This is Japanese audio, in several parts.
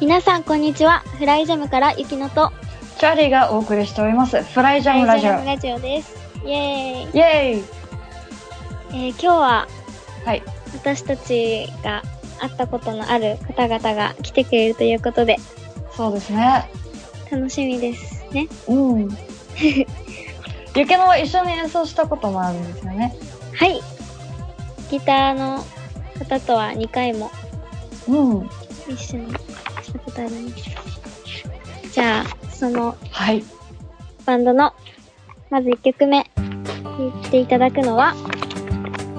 皆さんこんにちは。フライジャムからゆきのとチャーリーがお送りしております。フライジャムラジオ。フライジオです。イエーイ。イェーイえー今日ははい。私たちが会ったことのある方々が来てくれるということでそうですね。楽しみですね。うん。ゆけのは一緒に演奏したこともあるんですよね。はい。ギターの方とは2回もうん。一緒にしたことあります。じゃあ、そのはい。バンドのまず1曲目弾いていただくのは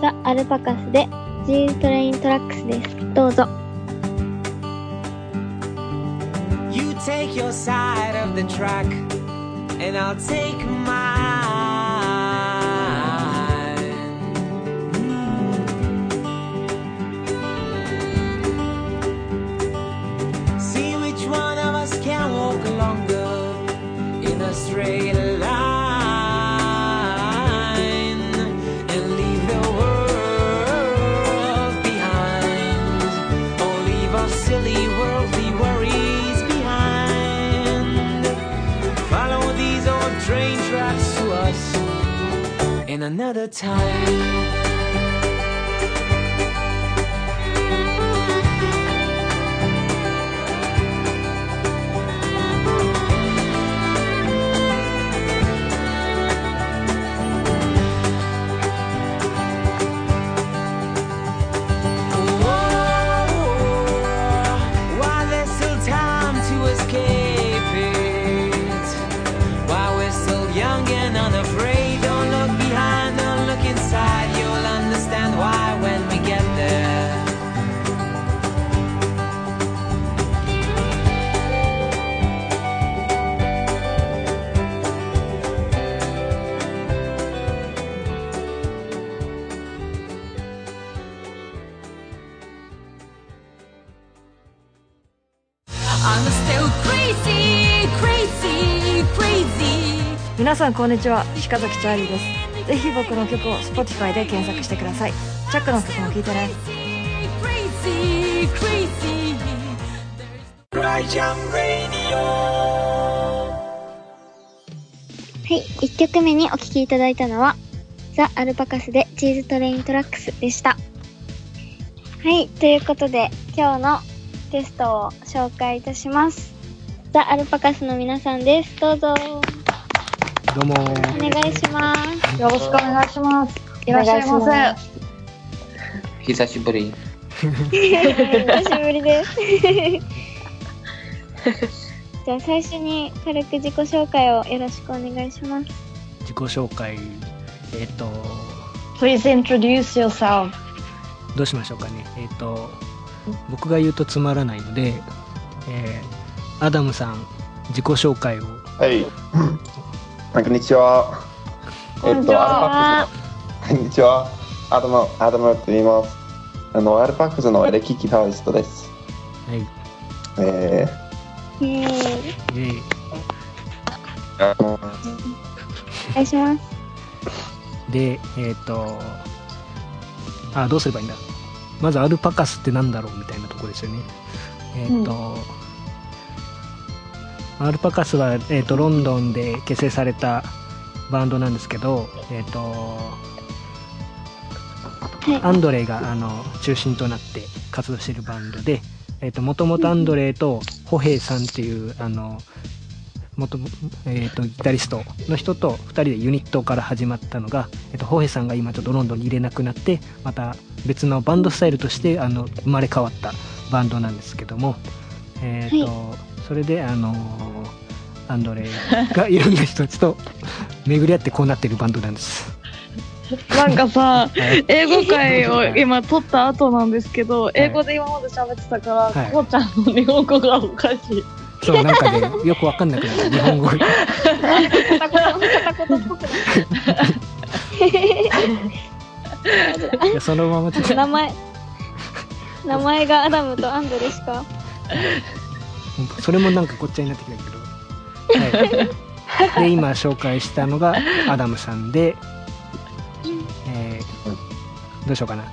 ザ・アルパカスでG トレイントラックスです。どうぞ。 You take your side of the track, and I'll take mine. another time. 皆さんこんにちは。鹿崎チャーリーです。ぜひ僕の曲を Spotify で検索してください。チャックの曲も聴いてね。はい、1曲目にお聴きいただいたのは、ザ・アルパカスでチーズトレイントラックスでした。はい、ということで、今日のゲストを紹介いたします。ザ・アルパカスの皆さんです。どうぞ、どうもお願いします。よろしくお願いします。いらっしゃいまお願いしせ。久しぶり。久しぶりです。じゃあ最初に軽く自己紹介をよろしくお願いします。自己紹介えっ、と Please introduce yourself. どうしましょうかねえっ、と僕が言うとつまらないので、えーアダムさん自己紹介をはい。こんにちは。こんにちはアルパックスの。こんにちは。アダム、アダムと言います。あの、アルパックスのエレキギタリストです。はいえイエーイえーー、あの、お願いします。でえっ、とあどうすればいいんだ？まずアルパカスってなんだろうみたいなところですよねえっ、と、アルパカスは、えー、とロンドンで結成されたバンドなんですけどえっ、とはい。アンドレがあの中心となって活動しているバンドで、えっ、と、もともとアンドレとホヘイさんっていう、あの、元々えっ、と、ギタリストの人と2人でユニットから始まったのが、えっ、と、ホヘイさんが今ちょっとロンドンに入れなくなって、また別のバンドスタイルとして、あの、生まれ変わったバンドなんですけども、えっ、と、それで、あの、アンドレがいろんな人たちと巡り合ってこうなってるバンドなんです。なんかさ、はい英語会をはい今撮った後なんですけど、英語で今まで喋ってたから、はいこうちゃんの日本語がおかしい。そう、なんかね、よくわかんなくなって、日本語。片言、片言っぽくなっいやそのままちょっと名前、名前がアダムとアンドレしか。それもなんかごっちゃになってきたけど。はい。で、今紹介したのがアダムさんで、えー、どうしようかな。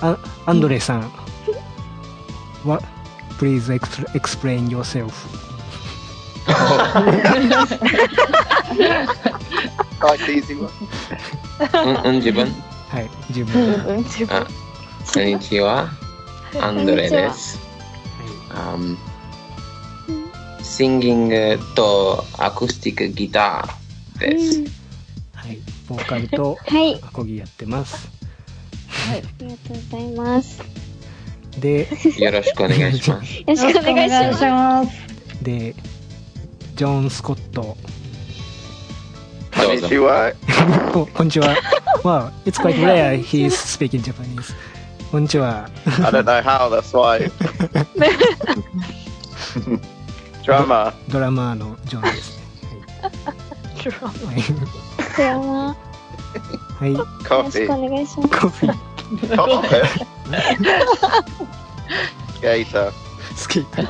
あアンドレさん。は、please ex- explain yourself. あ、easy one. うん、うん、自分はい、十分。うん、自分。あ、こんにちは。アンドレです。Um, シンギングとアコースティックギターです。はい、ボーカルとはい。アコギやってます。ありがとうございます。で、よろしくお願いします。よろしくお願いします。で、ジョン・スコット。どうぞ。は。ここんにちは。wow, it's quite rare he's speaking Japanese. こんにちは。I don't know how, that's why? Drama. ドラマーのジョンです ね。はい。福山、はい。はい。よろし Coffee. くお願いします。コフィー、スケート。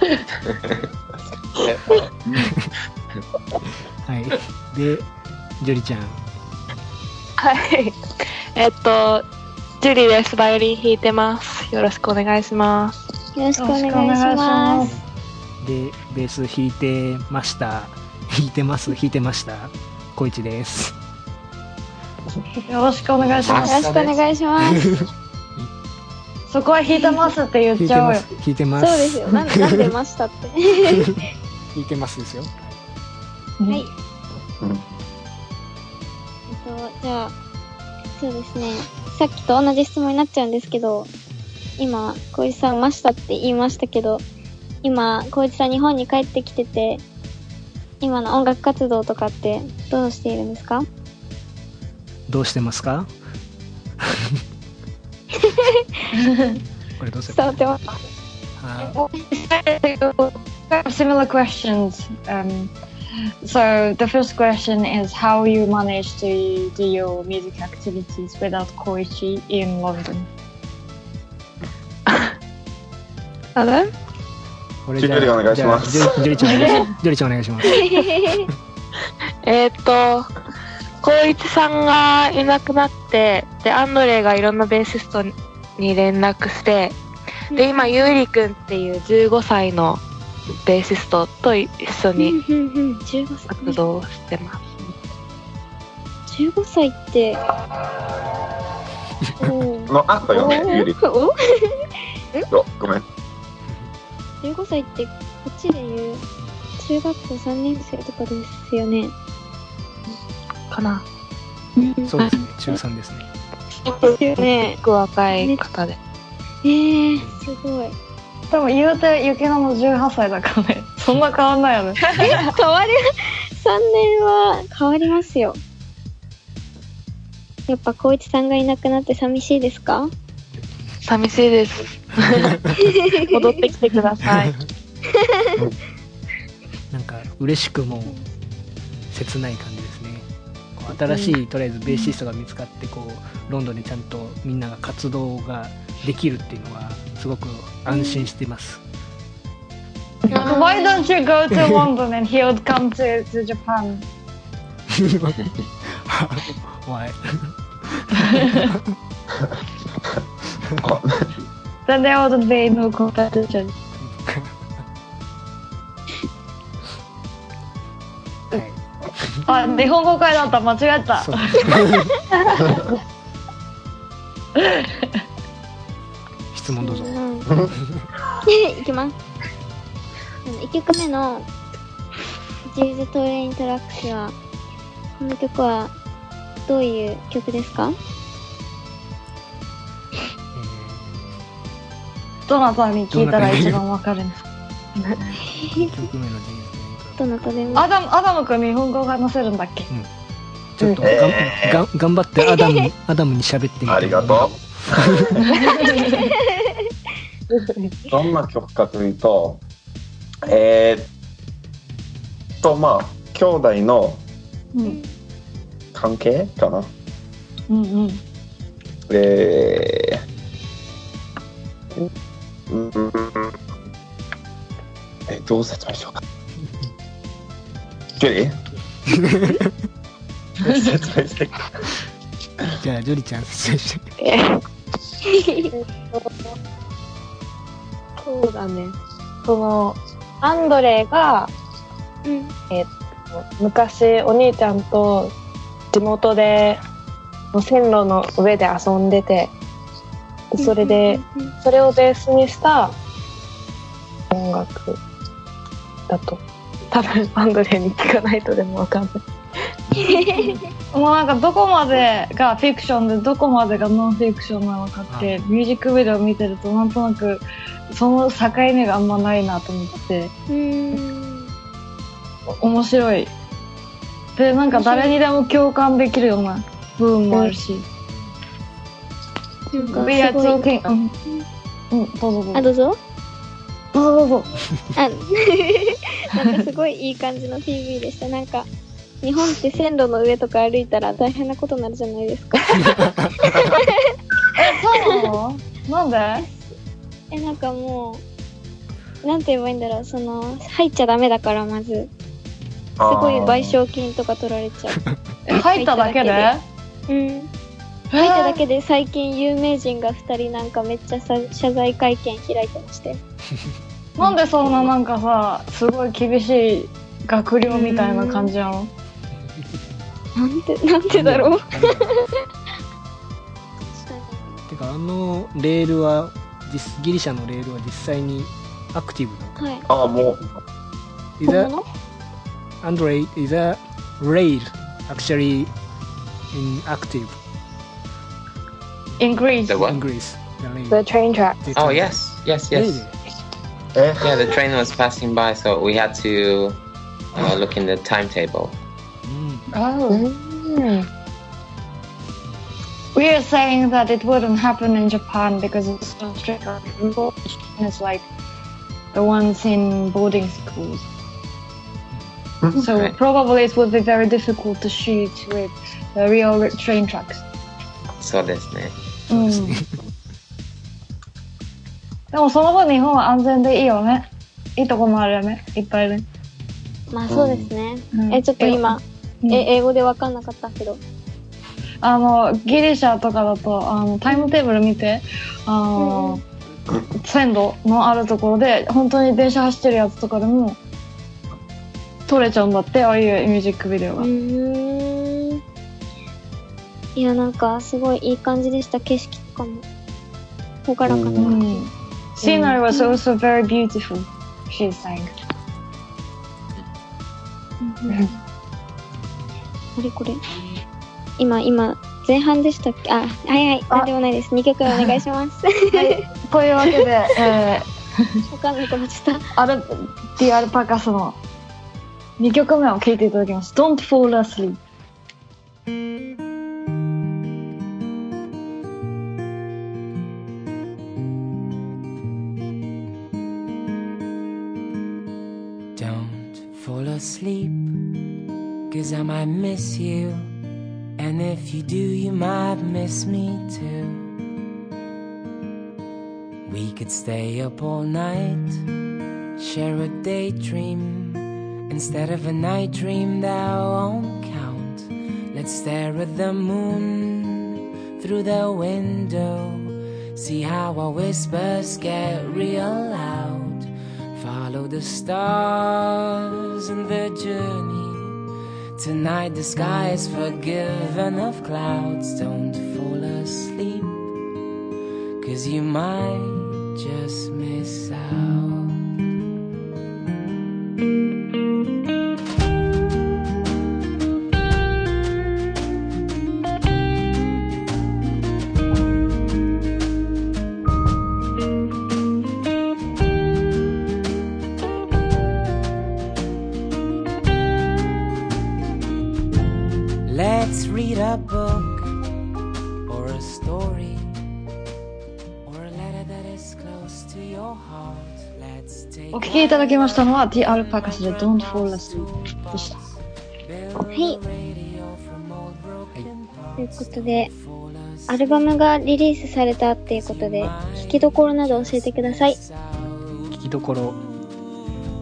はい。で、ジョリちゃん。はい。えっと、ジュリです。バイオリン弾いてます。よろしくお願いします。よろしくお願いします。で、ベース弾いてました。弾いてます弾いてました。小一です。よろしくお願いします。よろしくお願いします。そこは弾いてますって言っちゃおうよ弾いてます。。弾いてます。そうですよ。なんなんでましたって。弾いてますですよ。はい。うんえっと、じゃあ、そうですね。さっきと同じ質問になっちゃうんですけど、今、小石さん、ましたって言いましたけど、今、小石さん日本に帰ってきてて、今の音楽活動とかってどうしているんですか？どうしてますかこれどうする伝わってます。あ Similar questions. Um, so the first question is how you manage to do your music activities without Koichi in London. あれこれジュリお願いします。ジュリちゃんお願いします。えっと、光一さんがいなくなって、で、アンドレがいろんなベーシストに連絡して、で、今、ゆうりくんっていう15歳のベーシストと一緒にうんうんうん15歳。活動してます。15歳って、のあったよね、ゆり。おお ごめん。15歳ってこっちで言う中学校3年生とかですよね。かな。そうですね。中3ですね。ですよねす。ごく若い方で。えー、すごい。でも言うて、ゆきなも18歳だからね。そんな変わんないよね。変わり、3年は変わりますよ。やっぱ光一さんがいなくなって寂しいですか？寂しいです。戻ってきてください。なんか嬉しくも切ない感じ新しい、とりあえずベーシストが見つかってこうロンドンでちゃんとみんなが活動ができるっていうのはすごく安心してます。Why don't you go to London and he would come to, to Japan? Why? Then there wouldn't be no competition. あ、日本語会だった。間違えた 質問どうぞ。うん。いきます。1曲目の、These Train Tracks は、この曲は、どういう曲ですか？どなたに聞いたら一番わかるんですか？えー、1 曲目の G どなたでも。アダム、アダムくん日本語が話せるんだっけ？ちょっとがん、がん頑張ってアダムアダムに喋ってみて。ありがとう。どんな曲かというと、えーっと、まあ、兄弟のうん。関係かな？うんうん。えーうんえ、どう説明しようか。ジュリー？説明して。じゃあ、ジョリちゃん説明して。えそうだね。その、アンドレが、うん。えっと、昔お兄ちゃんと地元で、の線路の上で遊んでて、でそれで、それをベースにした音楽だと。多分アンドレに聞かないとでもわかんない。もうなんかどこまでがフィクションでどこまでがノンフィクションなのかってミュージックビデオ見てるとなんとなくその境目があんまないなと思ってうーん。面白い。で、なんか誰にでも共感できるような部分もあるし。なんか We are talking. うん、うん、どうぞどうあ、ぞ。どうぞ。どうぞどうぞ。あ、なんかすごいいい感じの PV でした。なんか、日本って線路の上とか歩いたら大変なことになるじゃないですか。え、そうなの？なんで？え、なんかもう、なんて言えばいいんだろう、その、入っちゃダメだから、まず。すごい賠償金とか取られちゃう。え入っただけで？うん。入っただけで最近有名人が2人なんかめっちゃさ謝罪会見開いてまして。なんでそんななんかさ、すごい厳しい学寮みたいな感じなのなんて、なんてだろう。てか、あのレールは、実ギリシャのレールは実際にアクティブなの。はい。あ、もう、Is 本 a, 物 Andre, is a rail actually in active ?in Greece. The in what? Greece? The. The train track. The Oh yes, yes, yes. Really? Eh? Yeah, the train was passing by, so we had to uh, look in the timetable. Hmm. Oh. Mm. We are saying that it wouldn't happen in Japan because it's so strict on rules. It's like the ones in boarding schools. Hmm. So right. probably it would be very difficult to shoot with real train tracks. So this. Hmm. でもその分日本は安全でいいよね。いいとこもあるよね。いっぱいね。まあそうですね。うんえ、ちょっと今、うんえ、英語でわかんなかったけど。あの、ギリシャとかだと、あの、タイムテーブル見て、あの、線路のあるところで、本当に電車走ってるやつとかでも、撮れちゃうんだって、ああいうミュージックビデオうが。いや、なんかすごいいい感じでした、景色とかも。ほがらかなう感じ。ん。Scenery was also very beautiful, she's saying. これこれ。今、今、前半でしたっけ？あ、はいはい、なんでもないです。2曲目お願いします。はい。というわけで、えわかんなくなっちゃった。ー、アル、ディアルパカスの2曲目を聴いていただきます。Don't Fall Asleep. Fall asleep, cause I might miss you. And if you do, you might miss me too. We could stay up all night, share a daydream. Instead of a night dream that won't count, let's stare at the moon through the window. See how our whispers get real loud. Follow the stars and the journey. Tonight the sky is forgiven of clouds. Don't fall asleep, cause you might just miss out. いただきましたのは The Alpacas で Don't Fall Asleep でした。はい。ということで、アルバムがリリースされたっていうことで、聴きどころなど教えてください。聴きどころ。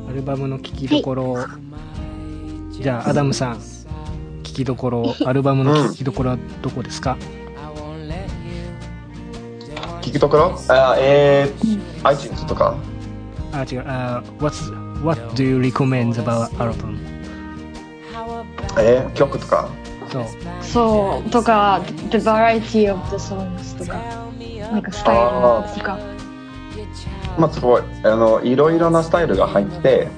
アルバムの聴きどころ、じゃあアダムさん聴きどころ。アルバムの聴きどころはどこですか、聞きどころ？あ、えー、iTunes とかあ違う。あ What's, What do you recommend about album? えー、曲とか？そう。そう、とか、the variety of the songs とか、なんかスタイルとか。まあすごい。あのいろいろなスタイルが入って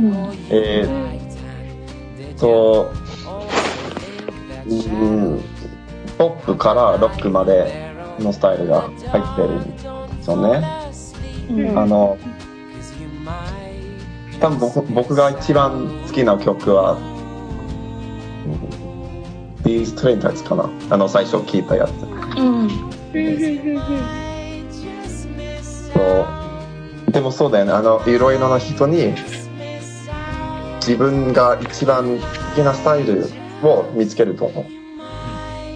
うん。えー、とうんポップからロックまでのスタイルが入ってるんですよね、うん。あの多分僕僕が一番好きな曲は「These Train Tides」かな。あの最初聞いたやつ。うん。そう。でもそうだよね。あのいろいろな人に自分が一番好きなスタイルを見つけると思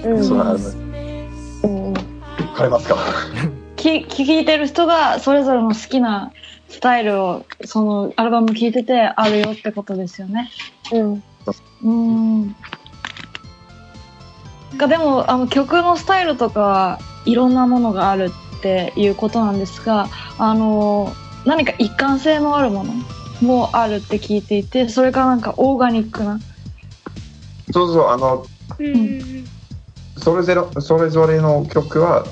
う、うん。そのアルバムうん。ますか？き聞いてる人がそれぞれの好きなスタイルをそのアルバム聞いててあるよってことですよね。うんうん。がでもあの曲のスタイルとかはいろんなものがあるっていうことなんですがあの何か一貫性のあるものもあるって聞いていてそれがなんかオーガニックな。そうそうあのそれぞれそれぞれの曲は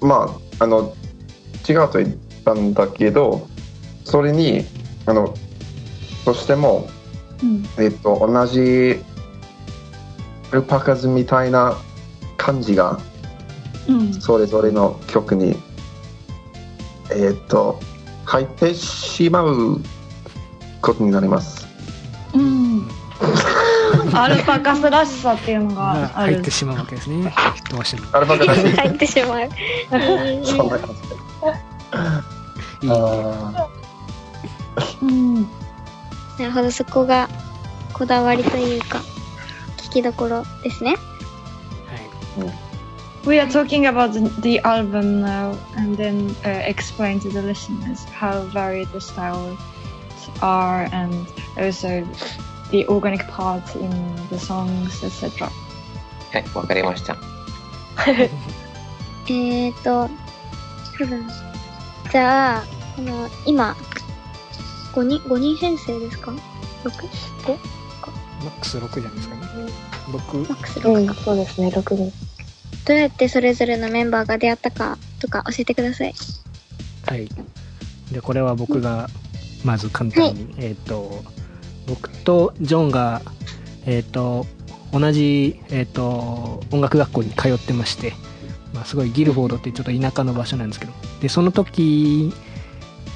まああの違うと言ったんだけどそれにあのとしても、うんえっと、同じアルパカズみたいな感じがうんそれぞれの曲にえっと入ってしまうことになります。うん、アルパカスらしさっていうのががある入って。しまうわけですねどうしてもアルパカらしい入ってしまう。そんな感じで。いいあうんなるほど、そこがこだわりというか、聞きどころですね。はい We are talking about the, album now and then uh, explain to the listeners how varied the styles are and also the organic part in the songs, etc. はい、わかりました。えーと、じゃあ、あの、今、5人、5人編成ですか ?6? 5? マックス6じゃないですかね僕マックスう6か。んそうですね6人どうやってそれぞれのメンバーが出会ったかとか教えてください。はい。で、これは僕が、まず簡単に、えっ、と、僕とジョンが、えっ、と、同じ、えっ、と、音楽学校に通ってまして、まあ、すごいギルフォードってちょっと田舎の場所なんですけど、で、その時、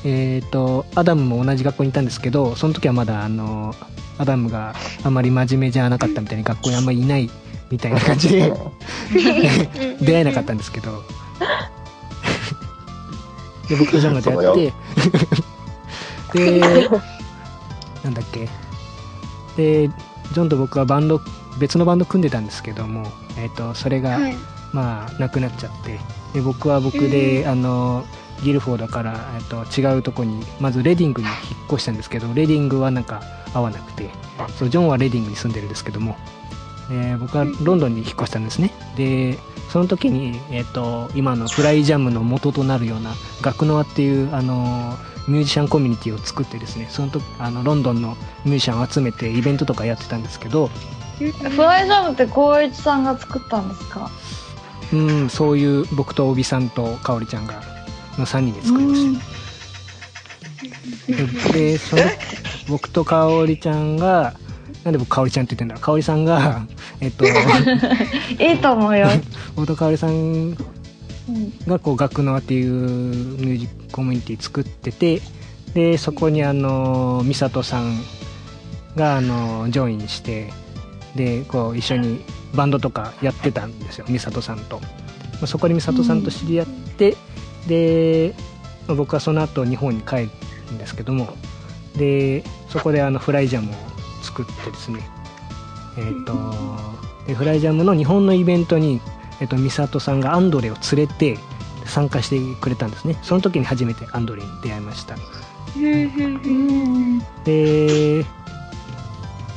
えっ、と、アダムも同じ学校にいたんですけど、その時はまだ、あの、アダムがあまり真面目じゃなかったみたいに学校にあんまりいないみたいな感じで、出会えなかったんですけど、で、僕とジョンが出会って、で、なんだっけ。で、ジョンと僕はバンド、別のバンド組んでたんですけども、えっ、と、それが、はい。まあ、なくなっちゃって、で、僕は僕で、あの、ギルフォードから、えっと、違うとこに、まずレディングに引っ越したんですけど、レディングはなんか合わなくて、そう、ジョンはレディングに住んでるんですけども、えー僕はロンドンに引っ越したんですね。で、その時に、えっ、と、今のフライジャムの元となるような、ガクノアっていう、あの、ミュージシャンコミュニティを作ってですね、その時、あの、ロンドンのミュージシャンを集めてイベントとかやってたんですけど、フライジャムって光一さんが作ったんですか？うん、そういう僕と帯さんと香織ちゃんが、の3人で作りました。で、でその、僕と香織ちゃんが、なんで僕香織ちゃんって言ってんだろう。香織さんが、えっと、い いと思うよ。僕と香織さんうんがこう学能っていうミュージックコミュニティ作っててでそこにあの美里さんがあのジョインしてでこう一緒にバンドとかやってたんですよ美里さんと、まあそこで美里さんと知り合って、で、まあ僕はその後日本に帰るんですけどもでそこであのフライジャムを作ってですねえっ、とでフライジャムの日本のイベントに、ええっと、美里さんがアンドレを連れて参加してくれたんですね。その時に初めてアンドレに出会いました。で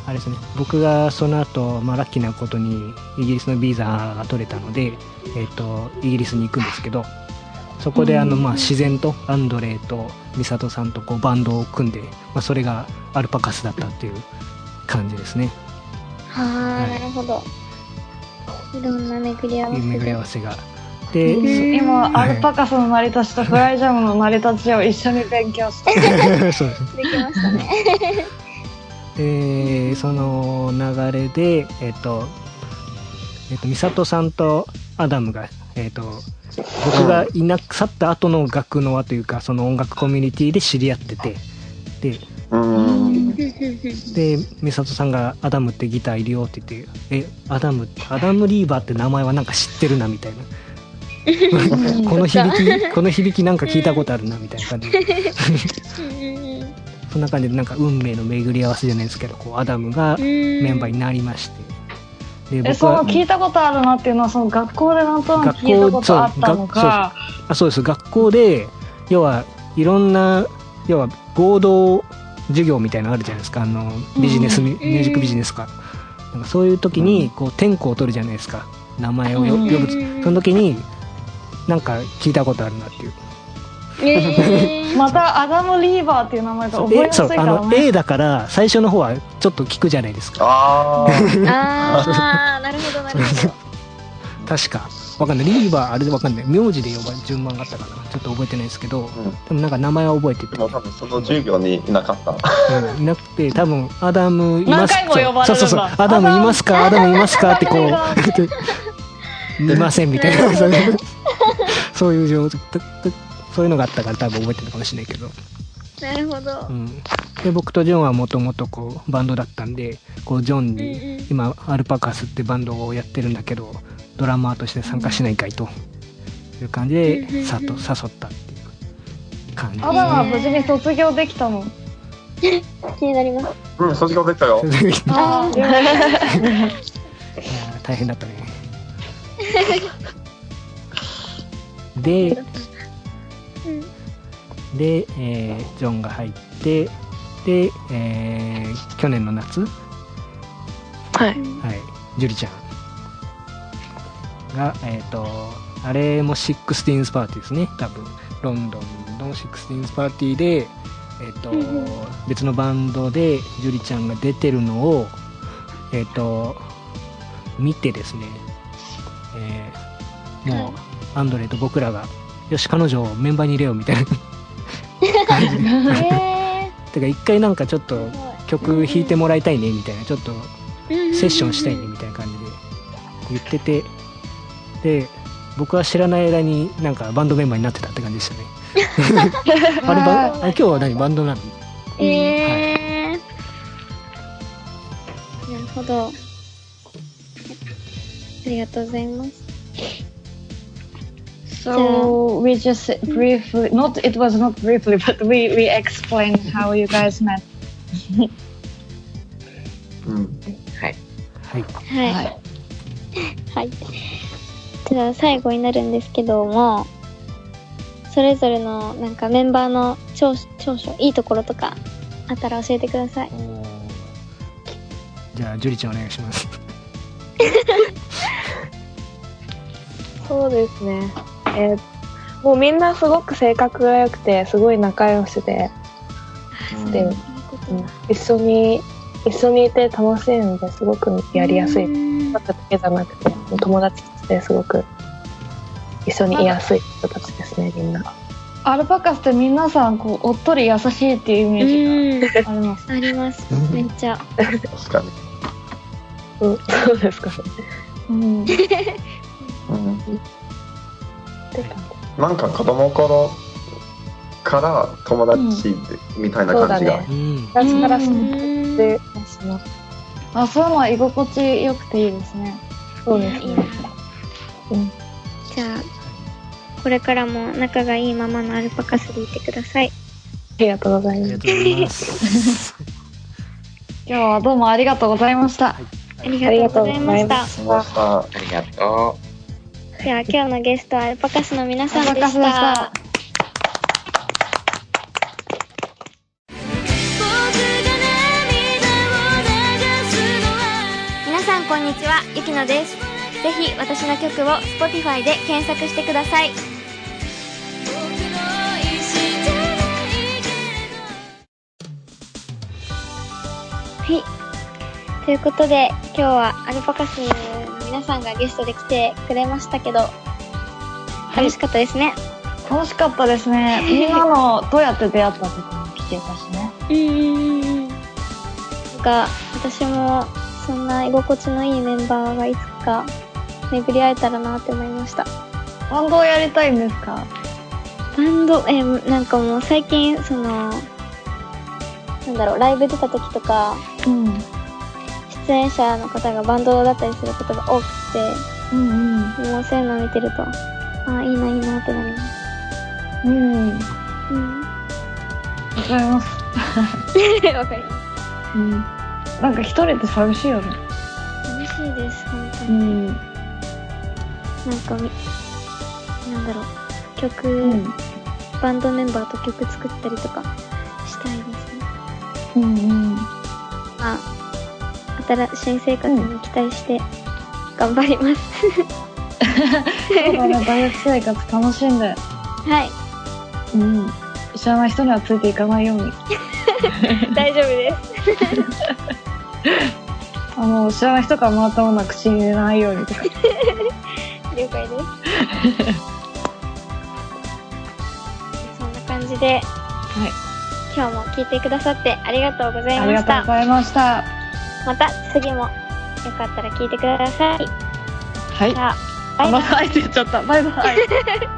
あれですね僕がその後、まあラッキーなことにイギリスのビザが取れたので、えっとイギリスに行くんですけどそこであの、まあ、自然とアンドレと美里さんとこうバンドを組んで、まあ、それがアルパカスだったっていう感じですねはあ、なるほど。いろんな巡り合わせ巡り合で。わせがで、今、はいアルパカスの成り立ちとフライジャムの成り立ちを一緒に勉強して。そうですできましたね。でその流れでえっ、とえっ、と美里さんとアダムがえっ、と僕がいなく去った後の学の輪というかその音楽コミュニティで知り合っててでうん。で美里さんが「アダムってギターいるよ」って言って「えアダムアダム・リーバーって名前はなんか知ってるな」みたいな。この響きこの響きなんか聞いたことあるなみたいな感じで そんな感じでなんか運命の巡り合わせじゃないですけどこうアダムがメンバーになりまして。でえ、その聞いたことあるなっていうのは、その学校でなんとなく聞いたことあったのか、あそうです学校で要はいろんな要は合同授業みたいなのあるじゃないですか。あのビジネス、ミュージックビジネスか。なんかそういう時にこう点呼を取るじゃないですか。名前を呼ぶ。その時になんか聞いたことあるなっていう またアダム・リーバーっていう名前が覚ええやすいそうあからね。の A だから最初の方はちょっと聞くじゃないですか。あー。ああ、なるほど、なるほど。確か。わかんない。リーバーあれでわかんない。名字で呼ばれ順番があったかな。ちょっと覚えてないですけど、でもなんか名前は覚えてて。でも多分その授業にいなかった。うん。いなくて多分アダムいます何回も呼ばれるんだ。そうそうそう。アダムいますか？アダム。いますか？ってこうい ませんみたいな。そういう状そういうのがあったから多分覚えてるかもしれないけど、なるほど。う。ん、で僕とジョンはもともとこうバンドだったんでこうジョンに今アルパカスってバンドをやってるんだけどドラマーとして参加しないかいと。いう感じでさと誘ったっていう感じ。ですアダムは無事に卒業できたの。気になります。うん、卒業できたよ。あ大変だったね。でで、えージョンが入ってで、えー去年の夏？はい。はい。ジュリちゃんがえっ、とあれも Sixties Party ですね。多分。ロンドンの Sixties Party でえっ、と別のバンドでジュリちゃんが出てるのをえっ、と見てですね、えーもうアンドレと僕らがよし彼女をメンバーに入れようみたいな感じでえてか一回なんかちょっと曲弾いてもらいたいねみたいなちょっとー、セッションしたいねみたいな感じで言っててで僕は知らない間になんかバンドメンバーになってたって感じでしたね あれバンあれ今日は何？バンドなの？えー。なるほど。ありがとうございます。So we just briefly, not it was not briefly, but we we explained how you guys met. うん。はい。はいはい。はい。じゃあ最後になるんですけども、それぞれのなんかメンバーの長長所、いいところとかあったら教えてください。じゃあジュリちゃんお願いします そうですね。えーもうみんなすごく性格が良くて、すごい仲良しで、で、うん一緒に、一緒にいて楽しいのですごくやりやすい。だけじゃなくて、友達としてすごく一緒にいやすい人たちですね、みんな。アルパカスって皆さんこうおっとり優しいっていうイメージがあります。あります。めっちゃ。確かに。うん、そうですかね。うん。うん。なんか子供頃から友達みたいな感じが。うん昔から知うんってますね。あ、そういうのは居心地よくていいですね。そうですね。じゃあ、これからも仲がいいままのアルパカスでいてください。ありがとうございます今日はどうもありがとうございました。ありがとうございました。しました。ありがとう。では今日のゲストはアルパカスの皆さんでした。さんこんにちは、ゆきのです。ぜひ私の曲を Spotify で検索してください。はい。ということで、今日はアルパカスの皆さんがゲストで来てくれましたけど、楽しかったですね。楽しかったですね。みんなのどうやって出会ったとかも聞けたしね。うんうんうんうん。なんか、私も、そんな居心地のいいメンバーがいつか巡り会えたらなって思いました。バンドをやりたいんですか？バンド、えーなんかもう最近、その、なんだろう、ライブ出た時とか、うん。出演者の方がバンドだったりすることが多くうんうん。て、もうそういうのを見てると、ああ、いいな、いいなってなります。うん。うん。わかります。わかります。うん。なんか一人って寂しいよね。楽しいです、本当うに。ん。なんかみ、なんだろう、曲、うん。バンドメンバーと曲作ったりとかしたいですね。うんうん。まあ、新新生活に期待して頑張ります。そうだね、大学生活楽しんで。はい、うん。知らない人にはついていかないように。大丈夫です。あの、知らない人からもらったものは口に入れないようにとか。了解です。そんな感じで、はい。今日も聞いてくださってありがとうございありました。がとうございました。また次もよかったら聞いてください。はい。じゃあ、バイバイバイバイって言っちゃった。バイバイ。